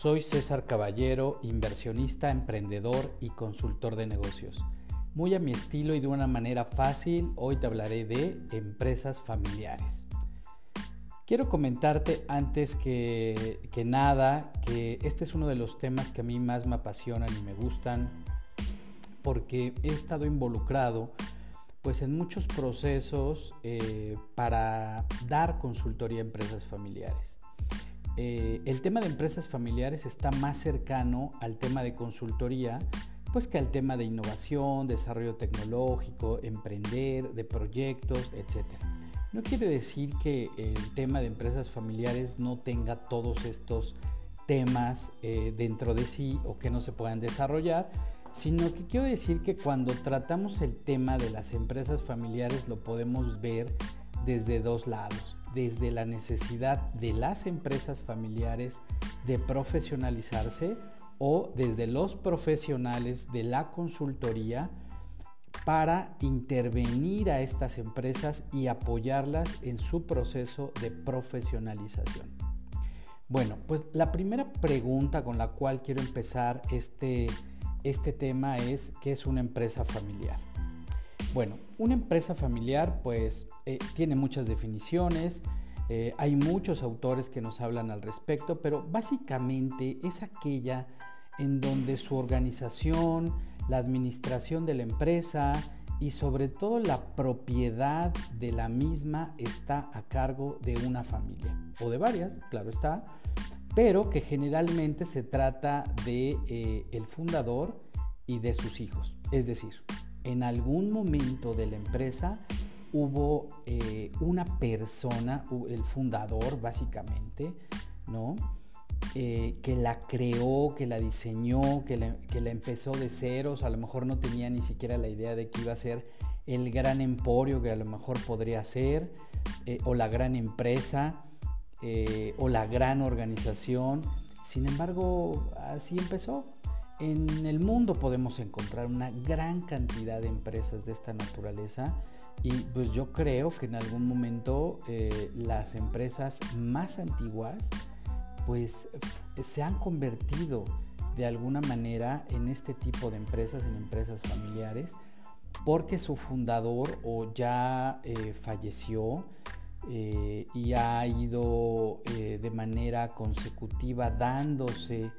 Soy César Caballero, inversionista, emprendedor y consultor de negocios. Muy a mi estilo y de una manera fácil, hoy te hablaré de empresas familiares. Quiero comentarte antes que, nada que este es uno de los temas que a mí más me apasionan y me gustan porque he estado involucrado pues en muchos procesos eh, para dar consultoría a empresas familiares. Eh, el tema de empresas familiares está más cercano al tema de consultoría, pues que al tema de innovación, desarrollo tecnológico, emprender, de proyectos, etc. No quiere decir que el tema de empresas familiares no tenga todos estos temas eh, dentro de sí o que no se puedan desarrollar, sino que quiero decir que cuando tratamos el tema de las empresas familiares lo podemos ver desde dos lados desde la necesidad de las empresas familiares de profesionalizarse o desde los profesionales de la consultoría para intervenir a estas empresas y apoyarlas en su proceso de profesionalización. Bueno, pues la primera pregunta con la cual quiero empezar este, este tema es, ¿qué es una empresa familiar? Bueno, una empresa familiar pues eh, tiene muchas definiciones, eh, hay muchos autores que nos hablan al respecto, pero básicamente es aquella en donde su organización, la administración de la empresa y sobre todo la propiedad de la misma está a cargo de una familia o de varias, claro está, pero que generalmente se trata de eh, el fundador y de sus hijos. Es decir, en algún momento de la empresa hubo eh, una persona, el fundador básicamente, ¿no? Eh, que la creó, que la diseñó, que la, que empezó de ceros, a lo mejor no tenía ni siquiera la idea de que iba a ser el gran emporio que a lo mejor podría ser, eh, o la gran empresa, o la gran organización. Sin embargo, así empezó. En el mundo podemos encontrar una gran cantidad de empresas de esta naturaleza y pues yo creo que en algún momento eh, las empresas más antiguas pues se han convertido de alguna manera en este tipo de empresas, en empresas familiares, porque su fundador o ya eh, falleció eh, y ha ido de manera consecutiva dándose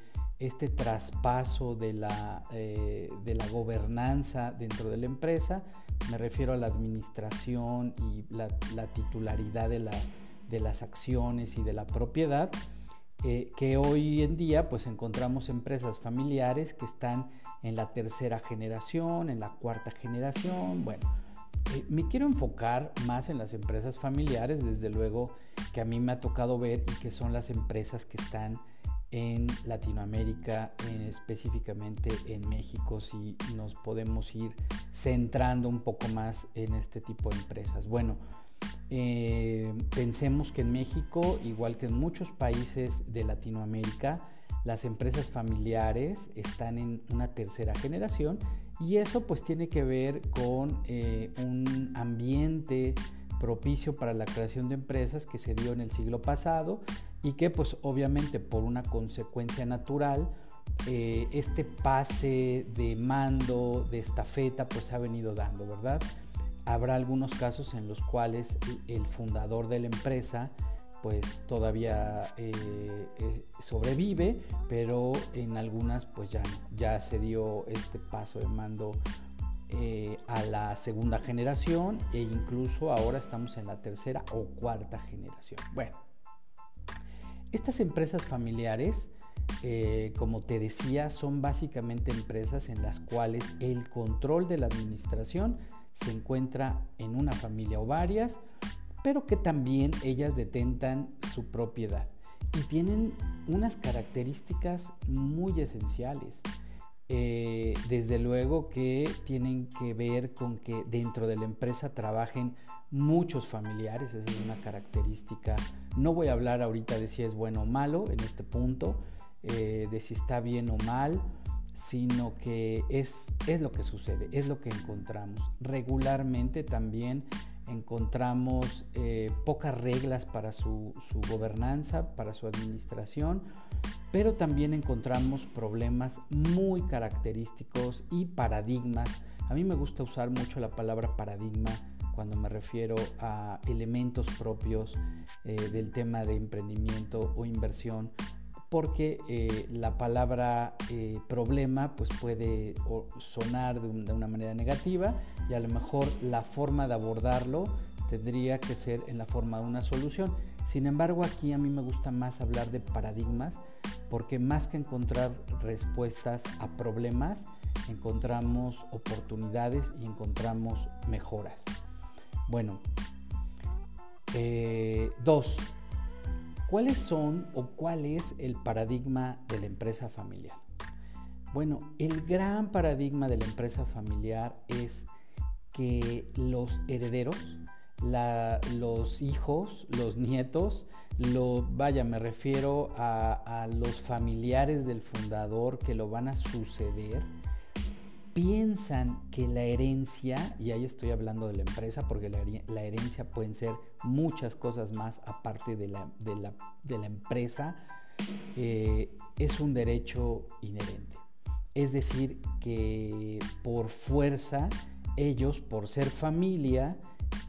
este traspaso de la, de la gobernanza dentro de la empresa me refiero a la administración y la, titularidad de, las acciones y de la propiedad, eh, que hoy en día pues encontramos empresas familiares que están en la tercera generación, en la cuarta generación, bueno. Eh, me quiero enfocar más en las empresas familiares, desde luego que a mí me ha tocado ver y que son las empresas que están en Latinoamérica, específicamente en México, si nos podemos ir centrando un poco más en este tipo de empresas. Bueno, eh, pensemos que en México, igual que en muchos países de Latinoamérica, las empresas familiares están en una tercera generación y eso pues tiene que ver con eh, un ambiente propicio para la creación de empresas que se dio en el siglo pasado y que pues obviamente por una consecuencia natural eh, este pase de mando, de estafeta pues se ha venido dando, ¿verdad? Habrá algunos casos en los cuales el fundador de la empresa pues todavía eh, eh, sobrevive, pero en algunas pues ya, ya se dio este paso de mando a la segunda generación e incluso ahora estamos en la tercera o cuarta generación. Bueno, estas empresas familiares, eh, como te decía, son básicamente empresas en las cuales el control de la administración se encuentra en una familia o varias, pero que también ellas detentan su propiedad y tienen unas características muy esenciales. Eh, desde luego que tienen que ver con que dentro de la empresa trabajen muchos familiares, esa es una característica. No voy a hablar ahorita de si es bueno o malo en este punto, eh, de si está bien o mal, sino que es, es lo que sucede, es lo que encontramos. Regularmente también encontramos eh, pocas reglas para su, su, gobernanza, para su administración pero también encontramos problemas muy característicos y paradigmas. A mí me gusta usar mucho la palabra paradigma cuando me refiero a elementos propios eh, del tema de emprendimiento o inversión, porque eh, la palabra eh, problema pues puede sonar de, de, una manera negativa y a lo mejor la forma de abordarlo tendría que ser en la forma de una solución. Sin embargo, aquí a mí me gusta más hablar de paradigmas porque más que encontrar respuestas a problemas, encontramos oportunidades y encontramos mejoras. Bueno, eh, dos, ¿cuáles son o cuál es el paradigma de la empresa familiar? Bueno, el gran paradigma de la empresa familiar es que los herederos, los hijos, los nietos, lo, vaya, me refiero a, los familiares del fundador que lo van a suceder, piensan que la herencia, y ahí estoy hablando de la empresa, porque la, herencia pueden ser muchas cosas más aparte de la, de la, empresa, eh, es un derecho inherente. Es decir, que por fuerza, ellos, por ser familia,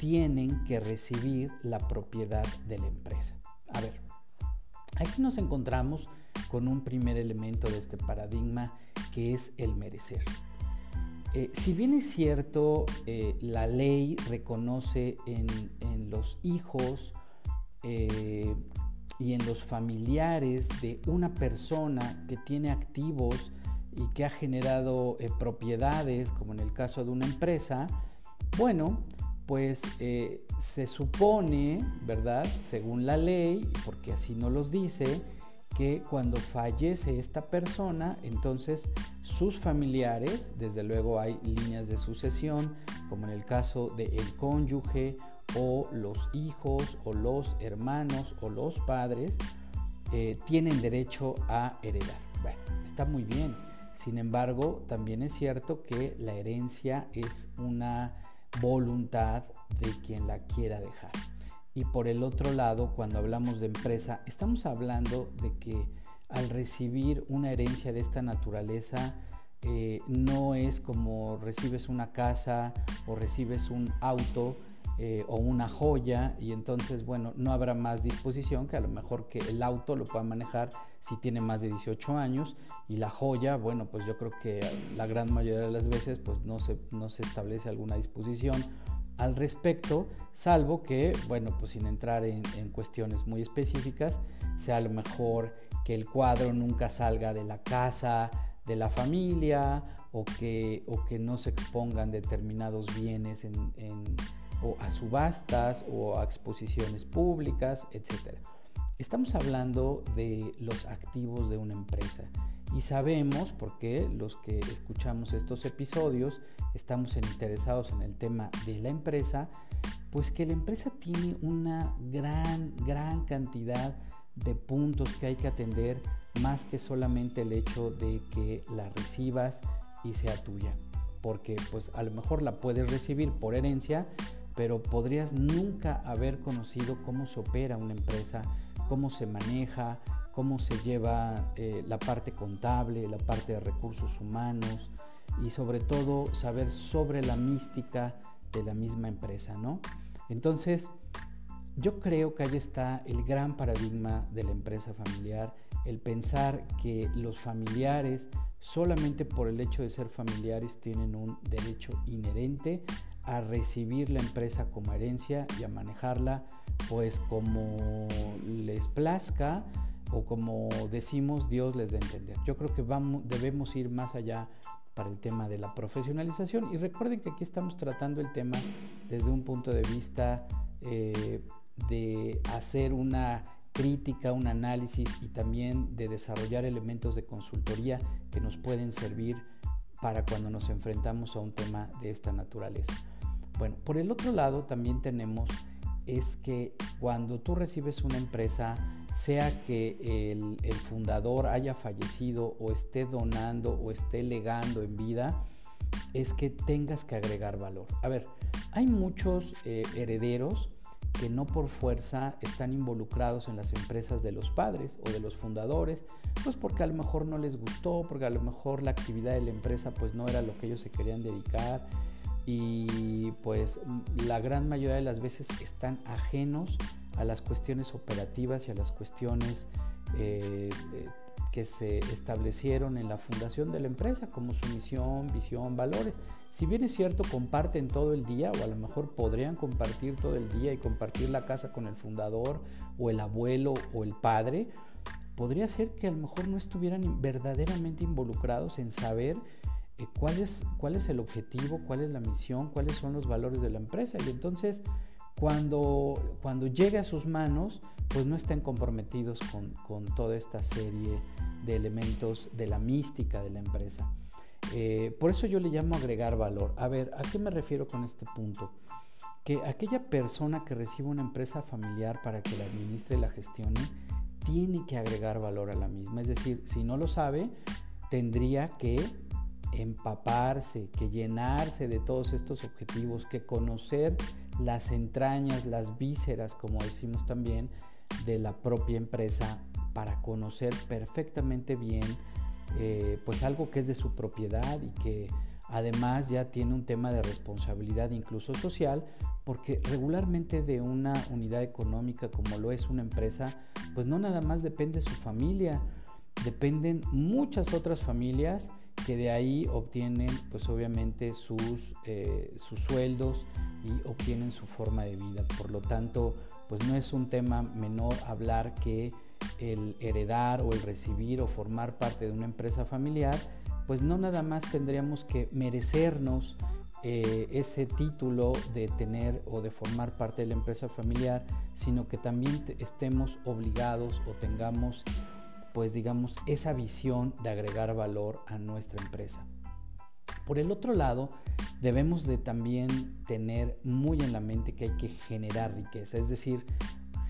tienen que recibir la propiedad de la empresa. A ver, aquí nos encontramos con un primer elemento de este paradigma que es el merecer. Eh, si bien es cierto, eh, la ley reconoce en, los hijos eh, y en los familiares de una persona que tiene activos y que ha generado propiedades, como en el caso de una empresa, bueno, pues eh, se supone, ¿verdad? Según la ley, porque así no los dice, que cuando fallece esta persona, entonces sus familiares, desde luego hay líneas de sucesión, como en el caso del el cónyuge o los hijos o los hermanos o los padres, eh, tienen derecho a heredar. Bueno, está muy bien. Sin embargo, también es cierto que la herencia es una voluntad de quien la quiera dejar. Y por el otro lado, cuando hablamos de empresa, estamos hablando de que al recibir una herencia de esta naturaleza, eh, no es como recibes una casa o recibes un auto eh, o una joya y entonces, bueno, no habrá más disposición que a lo mejor que el auto lo pueda manejar si tiene más de 18 años y la joya, bueno, pues yo creo que la gran mayoría de las veces pues no se, no se establece alguna disposición al respecto, salvo que, bueno, pues sin entrar en, cuestiones muy específicas, sea a lo mejor que el cuadro nunca salga de la casa, de la familia o que, o que no se expongan determinados bienes en, en o a subastas o a exposiciones públicas, etc. Estamos hablando de los activos de una empresa y sabemos, porque los que escuchamos estos episodios estamos interesados en el tema de la empresa, pues que la empresa tiene una gran, gran cantidad de puntos que hay que atender más que solamente el hecho de que la recibas y sea tuya. Porque pues a lo mejor la puedes recibir por herencia, pero podrías nunca haber conocido cómo se opera una empresa, cómo se maneja, cómo se lleva eh, la parte contable, la parte de recursos humanos y sobre todo saber sobre la mística de la misma empresa, ¿no? Entonces, yo creo que ahí está el gran paradigma de la empresa familiar, el pensar que los familiares solamente por el hecho de ser familiares tienen un derecho inherente a recibir la empresa como herencia y a manejarla pues como les plazca o como decimos Dios les dé entender. Yo creo que vamos, debemos ir más allá para el tema de la profesionalización y recuerden que aquí estamos tratando el tema desde un punto de vista eh, de hacer una crítica, un análisis y también de desarrollar elementos de consultoría que nos pueden servir para cuando nos enfrentamos a un tema de esta naturaleza. Bueno, por el otro lado también tenemos es que cuando tú recibes una empresa, sea que el, fundador haya fallecido o esté donando o esté legando en vida, es que tengas que agregar valor. A ver, hay muchos eh, herederos que no por fuerza están involucrados en las empresas de los padres o de los fundadores, pues porque a lo mejor no les gustó, porque a lo mejor la actividad de la empresa pues no era lo que ellos se querían dedicar y pues la gran mayoría de las veces están ajenos a las cuestiones operativas y a las cuestiones eh, que se establecieron en la fundación de la empresa, como su misión, visión, valores. Si bien es cierto, comparten todo el día, o a lo mejor podrían compartir todo el día y compartir la casa con el fundador, o el abuelo, o el padre, podría ser que a lo mejor no estuvieran verdaderamente involucrados en saber eh, cuál, es, cuál es el objetivo, cuál es la misión, cuáles son los valores de la empresa. Y entonces, cuando, cuando llegue a sus manos, pues no estén comprometidos con, toda esta serie de elementos de la mística de la empresa. Eh, por eso yo le llamo agregar valor. A ver, ¿a qué me refiero con este punto? Que aquella persona que recibe una empresa familiar para que la administre y la gestione, tiene que agregar valor a la misma. Es decir, si no lo sabe, tendría que empaparse, que llenarse de todos estos objetivos, que conocer las entrañas, las vísceras, como decimos también, de la propia empresa para conocer perfectamente bien eh, pues algo que es de su propiedad y que además ya tiene un tema de responsabilidad incluso social porque regularmente de una unidad económica como lo es una empresa pues no nada más depende su familia dependen muchas otras familias que de ahí obtienen pues obviamente sus, eh, sus sueldos y obtienen su forma de vida. Por lo tanto pues no es un tema menor hablar que el heredar o el recibir o formar parte de una empresa familiar, pues no nada más tendríamos que merecernos eh, ese título de tener o de formar parte de la empresa familiar, sino que también estemos obligados o tengamos, pues digamos, esa visión de agregar valor a nuestra empresa. Por el otro lado, debemos de también tener muy en la mente que hay que generar riqueza, es decir,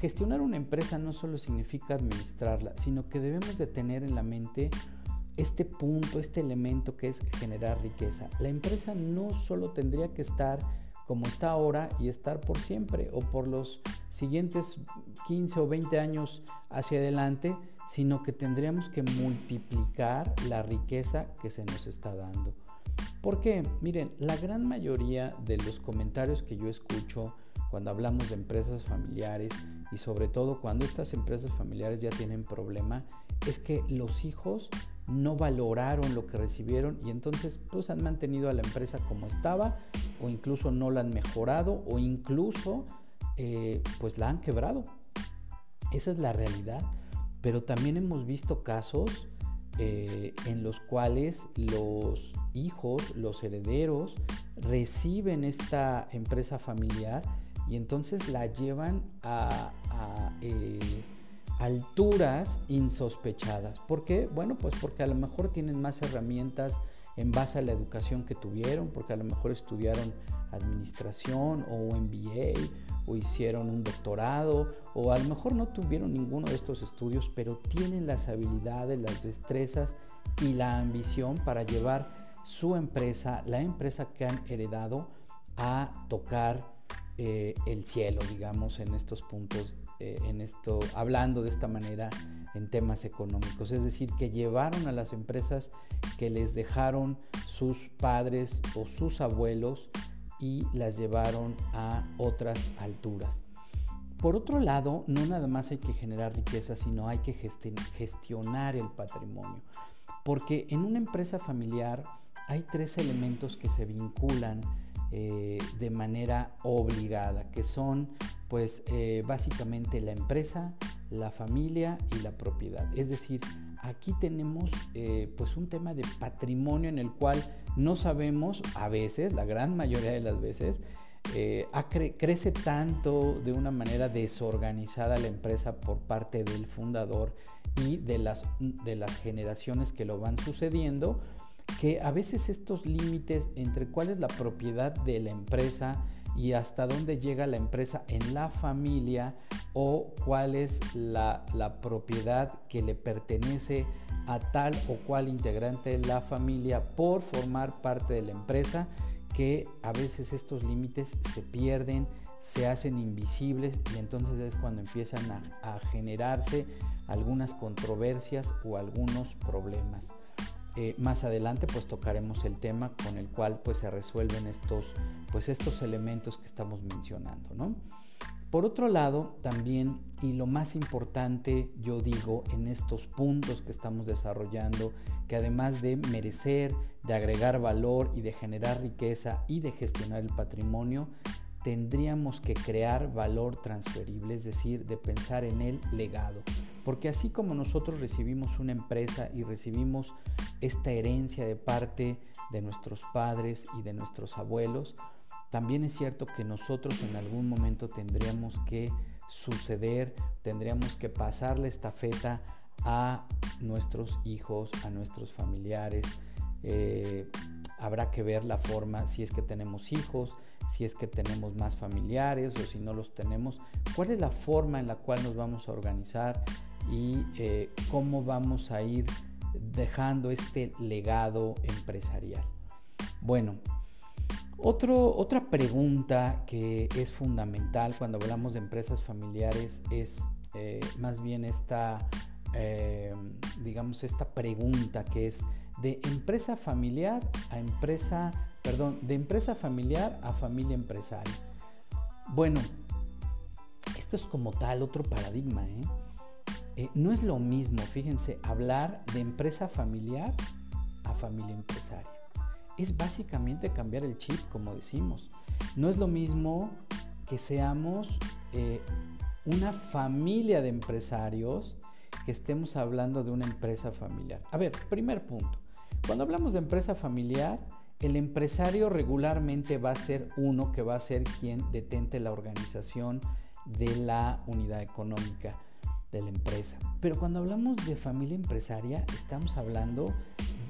gestionar una empresa no solo significa administrarla, sino que debemos de tener en la mente este punto, este elemento que es generar riqueza. La empresa no solo tendría que estar como está ahora y estar por siempre o por los siguientes 15 o 20 años hacia adelante, sino que tendríamos que multiplicar la riqueza que se nos está dando. Porque, miren, la gran mayoría de los comentarios que yo escucho cuando hablamos de empresas familiares y sobre todo cuando estas empresas familiares ya tienen problema, es que los hijos no valoraron lo que recibieron y entonces pues han mantenido a la empresa como estaba o incluso no la han mejorado o incluso eh, pues la han quebrado. Esa es la realidad. Pero también hemos visto casos eh, en los cuales los hijos, los herederos, reciben esta empresa familiar y entonces la llevan a, eh, alturas insospechadas. ¿Por qué? Bueno, pues porque a lo mejor tienen más herramientas en base a la educación que tuvieron, porque a lo mejor estudiaron administración o MBA o hicieron un doctorado o a lo mejor no tuvieron ninguno de estos estudios, pero tienen las habilidades, las destrezas y la ambición para llevar su empresa, la empresa que han heredado, a tocar eh, el cielo, digamos, en estos puntos, eh, en esto, hablando de esta manera en temas económicos. Es decir, que llevaron a las empresas que les dejaron sus padres o sus abuelos y las llevaron a otras alturas. Por otro lado, no nada más hay que generar riqueza, sino hay que gestionar el patrimonio. Porque en una empresa familiar hay tres elementos que se vinculan eh, de manera obligada, que son pues eh, básicamente la empresa, la familia y la propiedad. Es decir, aquí tenemos eh, pues un tema de patrimonio en el cual no sabemos a veces, la gran mayoría de las veces, eh, crece tanto de una manera desorganizada la empresa por parte del fundador y de las, de las generaciones que lo van sucediendo, que a veces estos límites entre cuál es la propiedad de la empresa y hasta dónde llega la empresa en la familia o cuál es la, propiedad que le pertenece a tal o cual integrante de la familia por formar parte de la empresa, que a veces estos límites se pierden, se hacen invisibles y entonces es cuando empiezan a, generarse algunas controversias o algunos problemas. Eh, más adelante pues tocaremos el tema con el cual pues se resuelven estos, pues, estos elementos que estamos mencionando. ¿no? Por otro lado, también, y lo más importante, yo digo, en estos puntos que estamos desarrollando, que además de merecer, de agregar valor y de generar riqueza y de gestionar el patrimonio, tendríamos que crear valor transferible, es decir, de pensar en el legado. Porque así como nosotros recibimos una empresa y recibimos esta herencia de parte de nuestros padres y de nuestros abuelos, también es cierto que nosotros en algún momento tendríamos que suceder, tendríamos que pasar la estafeta a nuestros hijos, a nuestros familiares. Eh, habrá que ver la forma, si es que tenemos hijos, si es que tenemos más familiares o si no los tenemos, cuál es la forma en la cual nos vamos a organizar y eh, cómo vamos a ir dejando este legado empresarial. Bueno, otra pregunta que es fundamental cuando hablamos de empresas familiares es eh, más bien esta, eh, digamos, esta pregunta que es de empresa familiar a empresa, perdón, de empresa familiar a familia empresaria. Bueno, esto es como tal otro paradigma, ¿eh? no es lo mismo, fíjense, hablar de empresa familiar a familia empresaria es básicamente cambiar el chip, como decimos. No es lo mismo que seamos eh, una familia de empresarios que estemos hablando de una empresa familiar. A ver, primer punto. Cuando hablamos de empresa familiar, el empresario regularmente va a ser uno que va a ser quien detente la organización de la unidad económica de la empresa. Pero cuando hablamos de familia empresaria, estamos hablando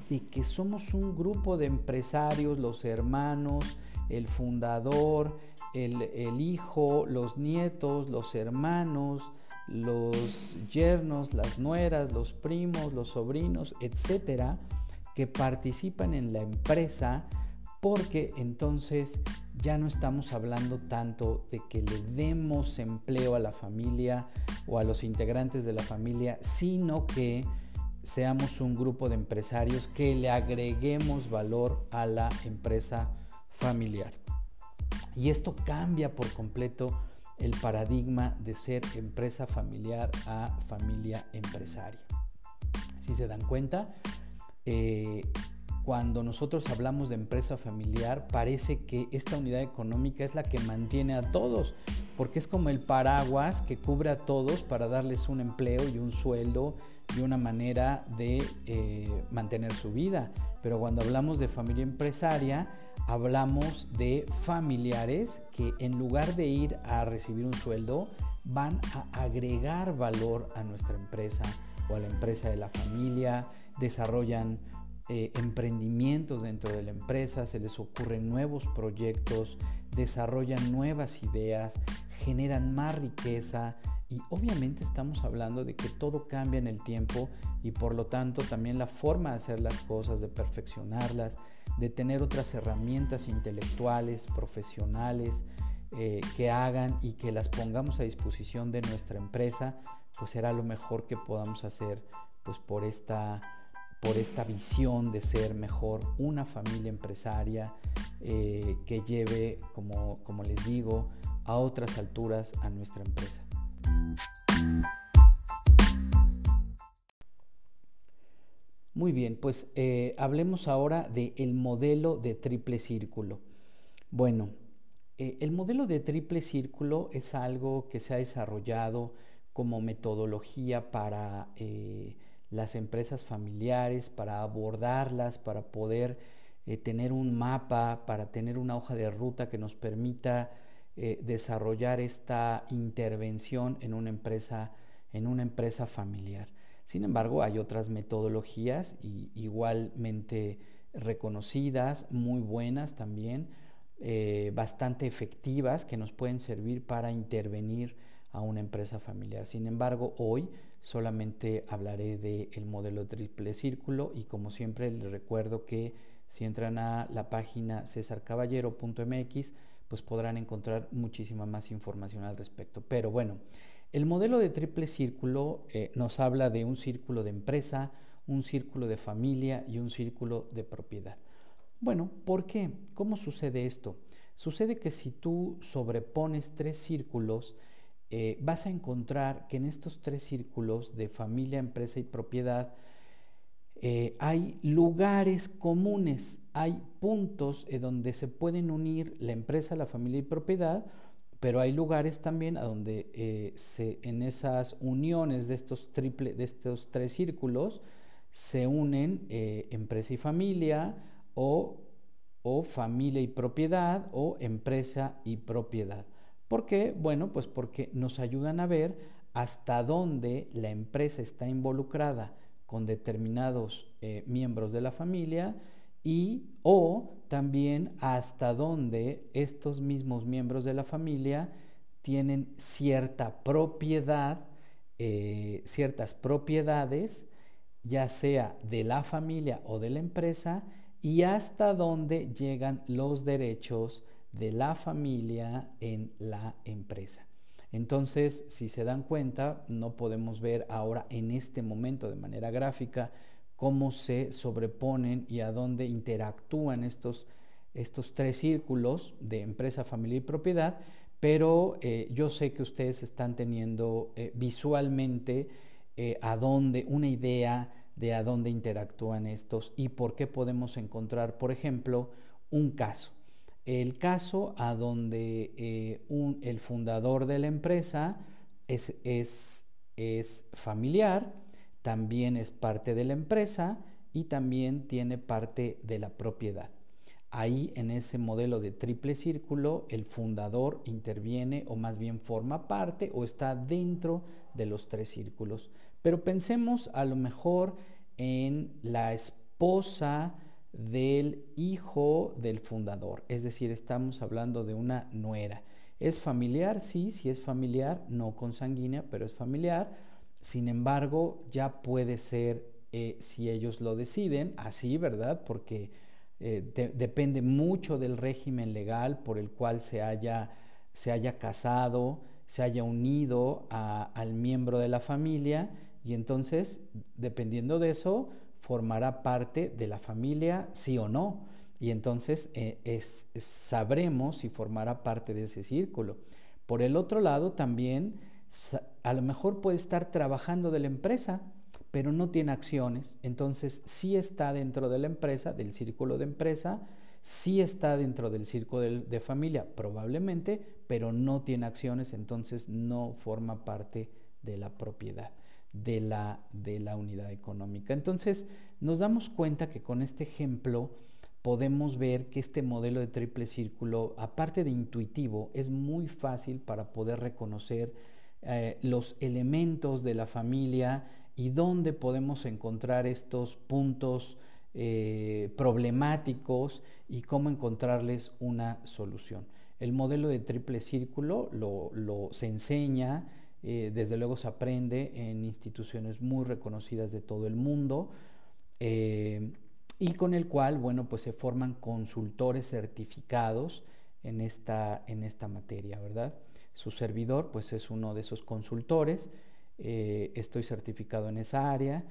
de que somos un grupo de empresarios, los hermanos, el fundador, el, hijo, los nietos, los hermanos, los yernos, las nueras, los primos, los sobrinos, etcétera, que participan en la empresa porque entonces ya no estamos hablando tanto de que le demos empleo a la familia o a los integrantes de la familia, sino que seamos un grupo de empresarios que le agreguemos valor a la empresa familiar. Y esto cambia por completo el paradigma de ser empresa familiar a familia empresaria. Si se dan cuenta, eh, cuando nosotros hablamos de empresa familiar, parece que esta unidad económica es la que mantiene a todos, porque es como el paraguas que cubre a todos para darles un empleo y un sueldo y una manera de eh, mantener su vida. Pero cuando hablamos de familia empresaria, hablamos de familiares que en lugar de ir a recibir un sueldo, van a agregar valor a nuestra empresa o a la empresa de la familia, desarrollan eh, emprendimientos dentro de la empresa, se les ocurren nuevos proyectos, desarrollan nuevas ideas, generan más riqueza y obviamente estamos hablando de que todo cambia en el tiempo y por lo tanto también la forma de hacer las cosas, de perfeccionarlas, de tener otras herramientas intelectuales, profesionales, eh, que hagan y que las pongamos a disposición de nuestra empresa, pues será lo mejor que podamos hacer pues por esta por esta visión de ser mejor una familia empresaria eh, que lleve, como, como les digo, a otras alturas a nuestra empresa. Muy bien, pues eh, hablemos ahora del modelo de triple círculo. Bueno, eh, el modelo de triple círculo es algo que se ha desarrollado como metodología para las empresas familiares, para abordarlas, para poder eh, tener un mapa, para tener una hoja de ruta que nos permita eh, desarrollar esta intervención en una empresa, en una empresa familiar. Sin embargo, hay otras metodologías igualmente reconocidas, muy buenas también, eh, bastante efectivas que nos pueden servir para intervenir a una empresa familiar. Sin embargo, hoy solamente hablaré del modelo triple círculo y como siempre les recuerdo que si entran a la página cesarcaballero.mx pues podrán encontrar muchísima más información al respecto. Pero bueno, el modelo de triple círculo eh, nos habla de un círculo de empresa, un círculo de familia y un círculo de propiedad. Bueno, ¿por qué? ¿Cómo sucede esto? Sucede que si tú sobrepones tres círculos, eh, vas a encontrar que en estos tres círculos de familia, empresa y propiedad eh, hay lugares comunes, hay puntos en donde se pueden unir la empresa, la familia y propiedad, pero hay lugares también a donde eh, se, en esas uniones de estos, triple, de estos tres círculos se unen empresa y familia, o, o familia y propiedad o empresa y propiedad. ¿Por qué? Bueno, pues porque nos ayudan a ver hasta dónde la empresa está involucrada con determinados eh, miembros de la familia y o también hasta dónde estos mismos miembros de la familia tienen cierta propiedad, eh, ciertas propiedades, ya sea de la familia o de la empresa, y hasta dónde llegan los derechos de la familia en la empresa. Entonces, si se dan cuenta, no podemos ver ahora en este momento de manera gráfica cómo se sobreponen y a dónde interactúan estos, estos tres círculos de empresa, familia y propiedad, pero eh, yo sé que ustedes están teniendo eh, visualmente eh, a dónde una idea de a dónde interactúan estos y por qué podemos encontrar, por ejemplo, un caso. El caso a donde eh, el fundador de la empresa es, es, es familiar, también es parte de la empresa y también tiene parte de la propiedad. Ahí en ese modelo de triple círculo, el fundador interviene o más bien forma parte o está dentro de los tres círculos. Pero pensemos a lo mejor en la esposa del hijo del fundador, es decir, estamos hablando de una nuera. ¿Es familiar? Sí, sí es familiar, no consanguínea, pero es familiar. Sin embargo, ya puede ser, eh, si ellos lo deciden, así, ¿verdad? Porque eh, depende mucho del régimen legal por el cual se haya, se haya casado, se haya unido al miembro de la familia y entonces, dependiendo de eso, formará parte de la familia, sí o no. Y entonces eh, sabremos si formará parte de ese círculo. Por el otro lado, también a lo mejor puede estar trabajando de la empresa, pero no tiene acciones. Entonces, sí está dentro de la empresa, del círculo de empresa, sí está dentro del círculo de familia, probablemente, pero no tiene acciones, entonces no forma parte de la propiedad de la, de la unidad económica. Entonces, nos damos cuenta que con este ejemplo podemos ver que este modelo de triple círculo, aparte de intuitivo, es muy fácil para poder reconocer eh, los elementos de la familia y dónde podemos encontrar estos puntos eh, problemáticos y cómo encontrarles una solución. El modelo de triple círculo lo, lo se enseña, eh, desde luego se aprende en instituciones muy reconocidas de todo el mundo eh, y con el cual, bueno, pues se forman consultores certificados en esta, en esta materia, ¿verdad? Su servidor, pues es uno de esos consultores, eh, estoy certificado en esa área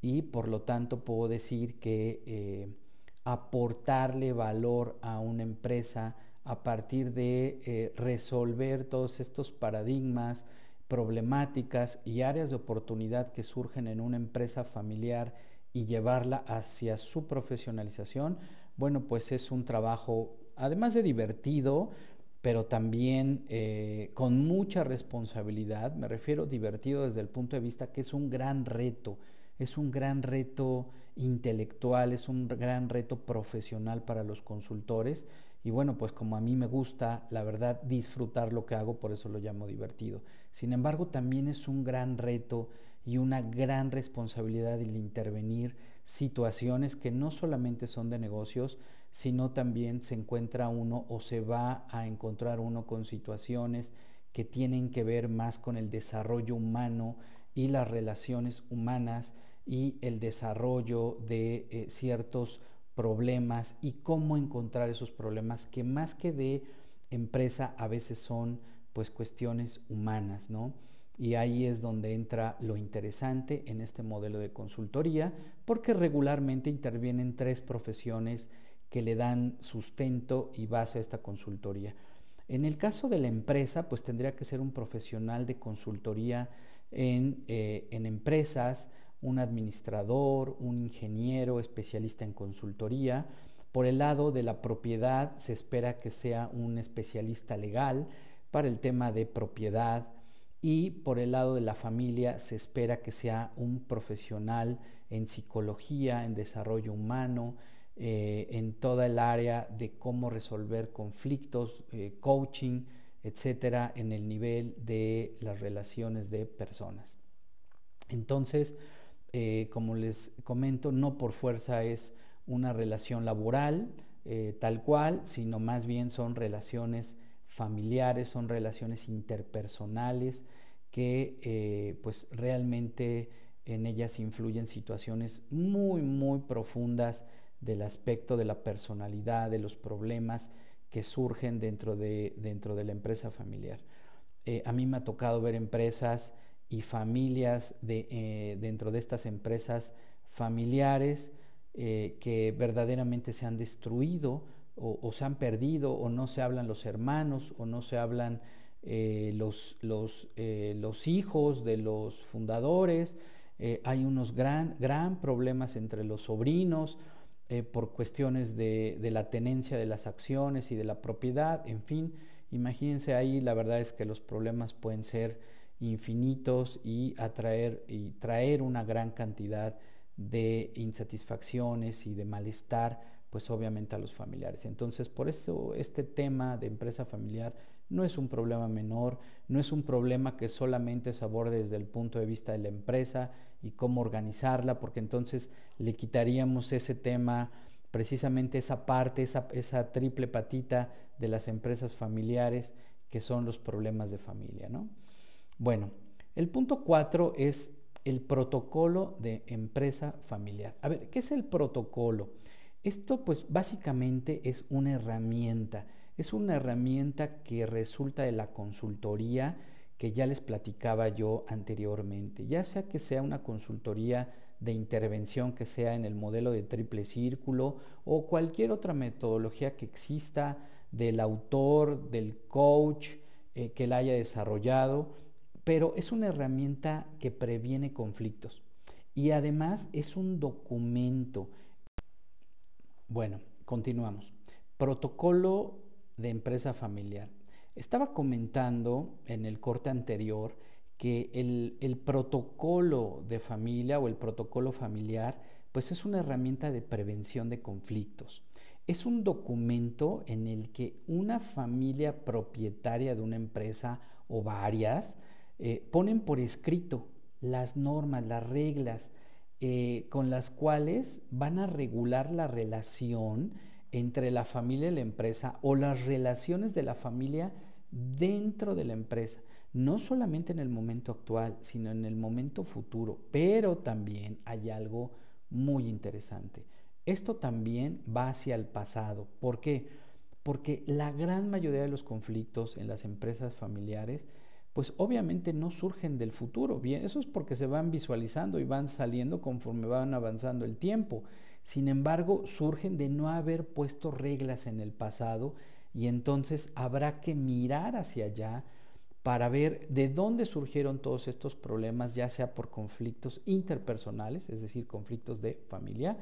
y por lo tanto puedo decir que aportarle valor a una empresa a partir de resolver todos estos paradigmas, problemáticas y áreas de oportunidad que surgen en una empresa familiar y llevarla hacia su profesionalización, bueno, pues es un trabajo, además de divertido, pero también eh, con mucha responsabilidad, me refiero divertido desde el punto de vista que es un gran reto, es un gran reto intelectual, es un gran reto profesional para los consultores y bueno, pues como a mí me gusta, la verdad, disfrutar lo que hago, por eso lo llamo divertido. Sin embargo, también es un gran reto y una gran responsabilidad el intervenir situaciones que no solamente son de negocios, sino también se encuentra uno o se va a encontrar uno con situaciones que tienen que ver más con el desarrollo humano y las relaciones humanas y el desarrollo de eh, ciertos problemas y cómo encontrar esos problemas que más que de empresa a veces son pues cuestiones humanas, ¿no? Y ahí es donde entra lo interesante en este modelo de consultoría, porque regularmente intervienen tres profesiones que le dan sustento y base a esta consultoría. En el caso de la empresa, pues tendría que ser un profesional de consultoría en, eh, en empresas, un administrador, un ingeniero especialista en consultoría. Por el lado de la propiedad, se espera que sea un especialista legal para el tema de propiedad y por el lado de la familia se espera que sea un profesional en psicología, en desarrollo humano, eh, en toda el área de cómo resolver conflictos, eh, coaching, etcétera, en el nivel de las relaciones de personas. Entonces, eh, como les comento, no por fuerza es una relación laboral tal cual, sino más bien son relaciones familiares, son relaciones interpersonales que pues realmente en ellas influyen situaciones muy, muy profundas del aspecto de la personalidad, de los problemas que surgen dentro de, dentro de la empresa familiar. Eh, a mí me ha tocado ver empresas y familias de, eh, dentro de estas empresas familiares eh, que verdaderamente se han destruido o, se han perdido o no se hablan los hermanos o no se hablan los, los, los, hijos de los fundadores. hay unos gran, gran problemas entre los sobrinos eh, por cuestiones de, la tenencia de las acciones y de la propiedad, en fin, imagínense ahí, la verdad es que los problemas pueden ser infinitos y atraer y traer una gran cantidad de insatisfacciones y de malestar, pues obviamente a los familiares. Entonces, por eso este tema de empresa familiar no es un problema menor, no es un problema que solamente se aborde desde el punto de vista de la empresa y cómo organizarla, porque entonces le quitaríamos ese tema, precisamente esa parte, esa, esa triple patita de las empresas familiares que son los problemas de familia. ¿no? Bueno, el punto cuatro es el protocolo de empresa familiar. A ver, ¿qué es el protocolo? Esto pues básicamente es una herramienta es una herramienta que resulta de la consultoría que ya les platicaba yo anteriormente, ya sea que sea una consultoría de intervención que sea en el modelo de triple círculo o cualquier otra metodología que exista del autor, del coach eh, que la haya desarrollado, pero es una herramienta que previene conflictos y además es un documento. Bueno, continuamos. Protocolo de empresa familiar. Estaba comentando en el corte anterior que el, protocolo de familia o el protocolo familiar pues es una herramienta de prevención de conflictos. Es un documento en el que una familia propietaria de una empresa o varias eh, ponen por escrito las normas, las reglas eh, con las cuales van a regular la relación entre la familia y la empresa o las relaciones de la familia dentro de la empresa, no solamente en el momento actual, sino en el momento futuro. Pero también hay algo muy interesante. Esto también va hacia el pasado. ¿Por qué? Porque la gran mayoría de los conflictos en las empresas familiares, pues obviamente no surgen del futuro. Bien, eso es porque se van visualizando y van saliendo conforme van avanzando el tiempo. Sin embargo, surgen de no haber puesto reglas en el pasado y entonces habrá que mirar hacia allá para ver de dónde surgieron todos estos problemas, ya sea por conflictos interpersonales, es decir, conflictos de familia,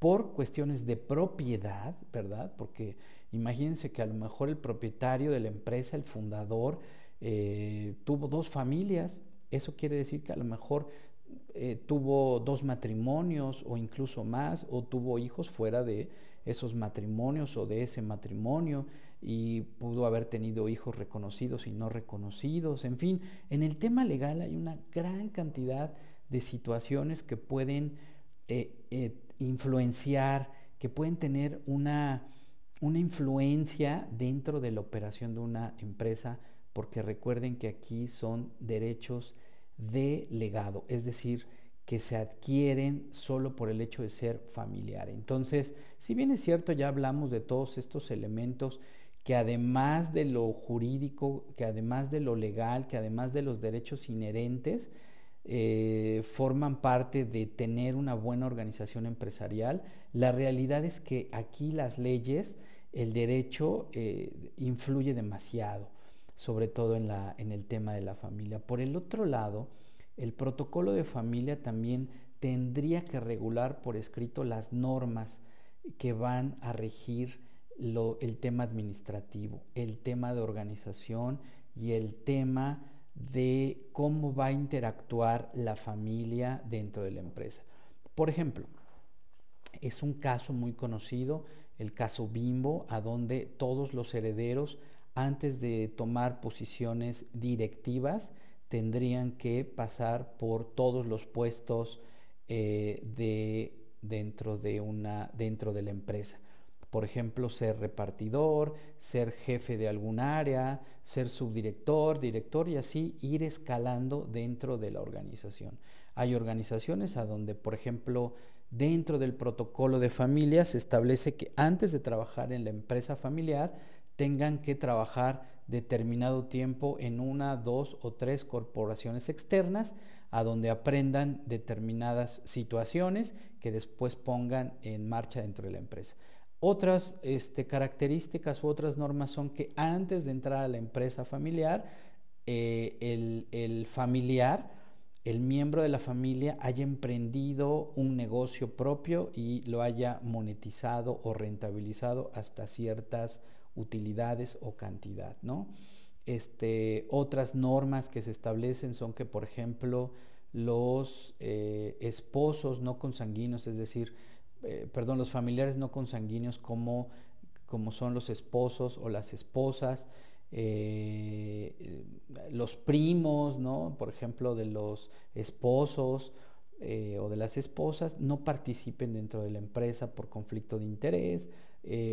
por cuestiones de propiedad, ¿verdad? Porque imagínense que a lo mejor el propietario de la empresa, el fundador, eh, tuvo dos familias, eso quiere decir que a lo mejor eh, tuvo dos matrimonios o incluso más, o tuvo hijos fuera de esos matrimonios o de ese matrimonio, y pudo haber tenido hijos reconocidos y no reconocidos. En fin, en el tema legal hay una gran cantidad de situaciones que pueden eh, influenciar, que pueden tener una, una influencia dentro de la operación de una empresa, porque recuerden que aquí son derechos de legado, es decir, que se adquieren solo por el hecho de ser familiar. Entonces, si bien es cierto, ya hablamos de todos estos elementos que además de lo jurídico, que además de lo legal, que además de los derechos inherentes, eh, forman parte de tener una buena organización empresarial. La realidad es que aquí las leyes, el derecho eh, influye demasiado, sobre todo en, la, en el tema de la familia. Por el otro lado, el protocolo de familia también tendría que regular por escrito las normas que van a regir el tema administrativo, el tema de organización y el tema de cómo va a interactuar la familia dentro de la empresa. Por ejemplo, es un caso muy conocido, el caso Bimbo, a donde todos los herederos, antes de tomar posiciones directivas, tendrían que pasar por todos los puestos eh, de, dentro, de una, dentro de la empresa. Por ejemplo, ser repartidor, ser jefe de algún área, ser subdirector, director y así ir escalando dentro de la organización. Hay organizaciones a donde, por ejemplo, dentro del protocolo de familia se establece que antes de trabajar en la empresa familiar tengan que trabajar determinado tiempo en una, dos o tres corporaciones externas a donde aprendan determinadas situaciones que después pongan en marcha dentro de la empresa. Otras este, características u otras normas son que antes de entrar a la empresa familiar, eh, el, el familiar, el miembro de la familia haya emprendido un negocio propio y lo haya monetizado o rentabilizado hasta ciertas utilidades o cantidad, ¿no? Este, otras normas que se establecen son que, por ejemplo, los eh, esposos no consanguíneos, es decir, eh, perdón, los familiares no consanguíneos como, como son los esposos o las esposas, eh, los primos, ¿no? por ejemplo, de los esposos o de las esposas, no participen dentro de la empresa por conflicto de interés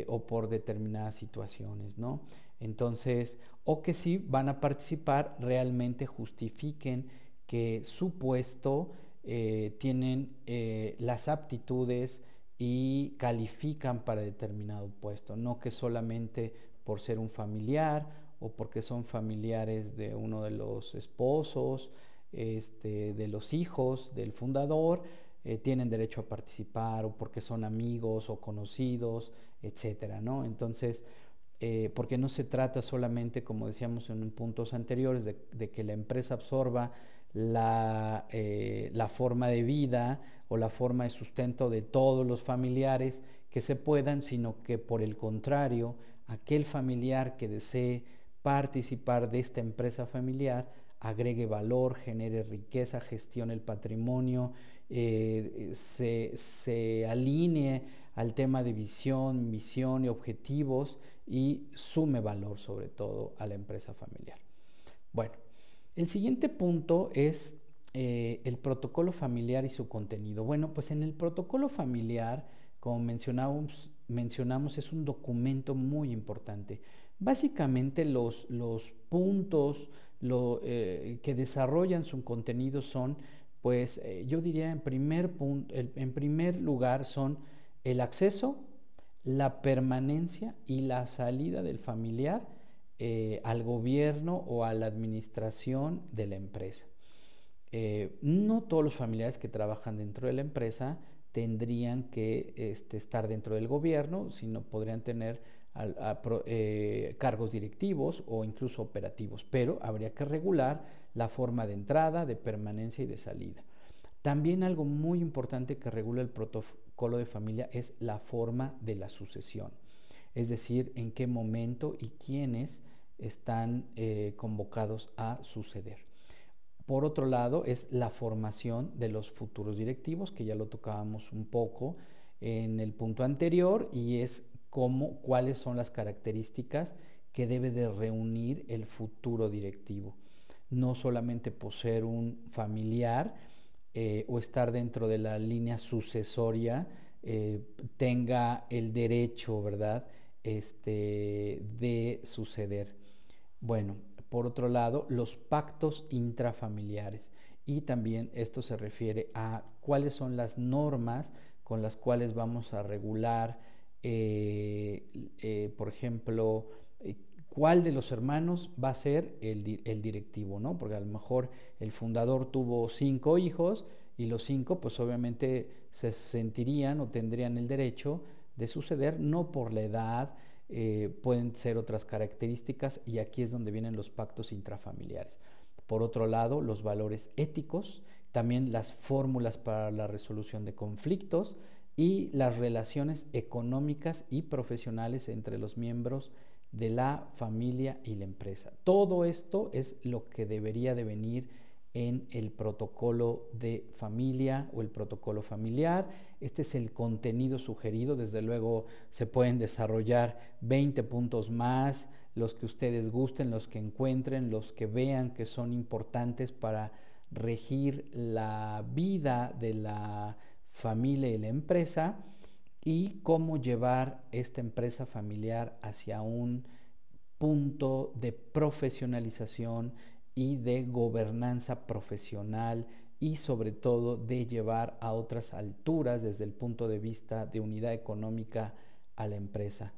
o por determinadas situaciones, ¿no? Entonces, o que si van a participar, realmente justifiquen que su puesto eh, tienen eh, las aptitudes y califican para determinado puesto, no que solamente por ser un familiar o porque son familiares de uno de los esposos, este, de los hijos del fundador, eh, tienen derecho a participar o porque son amigos o conocidos, etcétera, ¿no? Entonces, eh, porque no se trata solamente, como decíamos en puntos anteriores, de, que la empresa absorba eh, la, forma de vida o la forma de sustento de todos los familiares que se puedan, sino que por el contrario, aquel familiar que desee participar de esta empresa familiar agregue valor, genere riqueza, gestione el patrimonio, eh, se, se alinee al tema de visión, misión y objetivos y sume valor sobre todo a la empresa familiar. Bueno, el siguiente punto es eh, el protocolo familiar y su contenido. Bueno, pues en el protocolo familiar, como mencionamos, mencionamos es un documento muy importante. Básicamente los, los puntos eh, que desarrollan su contenido son, pues eh, yo diría en primer, punto, en primer lugar son el acceso, la permanencia y la salida del familiar eh, al gobierno o a la administración de la empresa. Eh, no todos los familiares que trabajan dentro de la empresa tendrían que este, estar dentro del gobierno, sino podrían tener cargos directivos o incluso operativos, pero habría que regular la forma de entrada, de permanencia y de salida. También algo muy importante que regula el protocolo de familia es la forma de la sucesión, es decir, en qué momento y quiénes están eh, convocados a suceder. Por otro lado, es la formación de los futuros directivos, que ya lo tocábamos un poco en el punto anterior, y es cómo, cuáles son las características que debe de reunir el futuro directivo. No solamente poseer un familiar, eh, o estar dentro de la línea sucesoria eh, tenga el derecho, ¿verdad?, este, de suceder. Bueno, por otro lado, los pactos intrafamiliares. Y también esto se refiere a cuáles son las normas con las cuales vamos a regular, eh, por ejemplo, cuál de los hermanos va a ser el, directivo, ¿no? Porque a lo mejor el fundador tuvo cinco hijos y los cinco, pues obviamente se sentirían o tendrían el derecho de suceder, no por la edad, eh, pueden ser otras características y aquí es donde vienen los pactos intrafamiliares. Por otro lado, los valores éticos, también las fórmulas para la resolución de conflictos y las relaciones económicas y profesionales entre los miembros de la familia y la empresa. Todo esto es lo que debería de venir en el protocolo de familia o el protocolo familiar. Este es el contenido sugerido. Desde luego se pueden desarrollar 20 puntos más, los que ustedes gusten, los que encuentren, los que vean que son importantes para regir la vida de la familia y la empresa y cómo llevar esta empresa familiar hacia un punto de profesionalización y de gobernanza profesional y sobre todo de llevar a otras alturas desde el punto de vista de unidad económica a la empresa.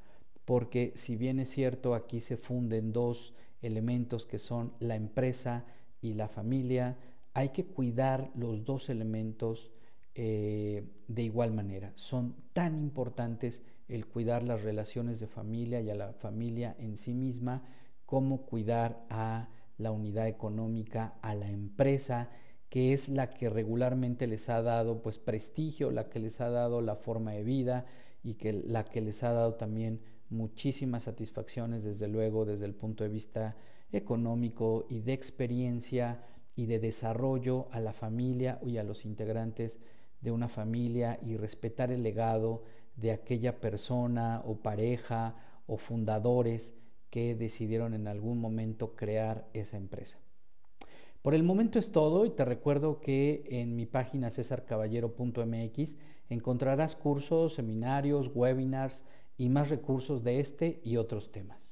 Porque si bien es cierto, aquí se funden dos elementos que son la empresa y la familia, hay que cuidar los dos elementos eh, de igual manera. Son tan importantes el cuidar las relaciones de familia y a la familia en sí misma como cuidar a la unidad económica, a la empresa, que es la que regularmente les ha dado pues prestigio, la que les ha dado la forma de vida y que la que les ha dado también muchísimas satisfacciones desde luego desde el punto de vista económico y de experiencia y de desarrollo a la familia y a los integrantes de una familia y respetar el legado de aquella persona o pareja o fundadores que decidieron en algún momento crear esa empresa. Por el momento es todo y te recuerdo que en mi página cesarcaballero.mx encontrarás cursos, seminarios, webinars y más recursos de este y otros temas.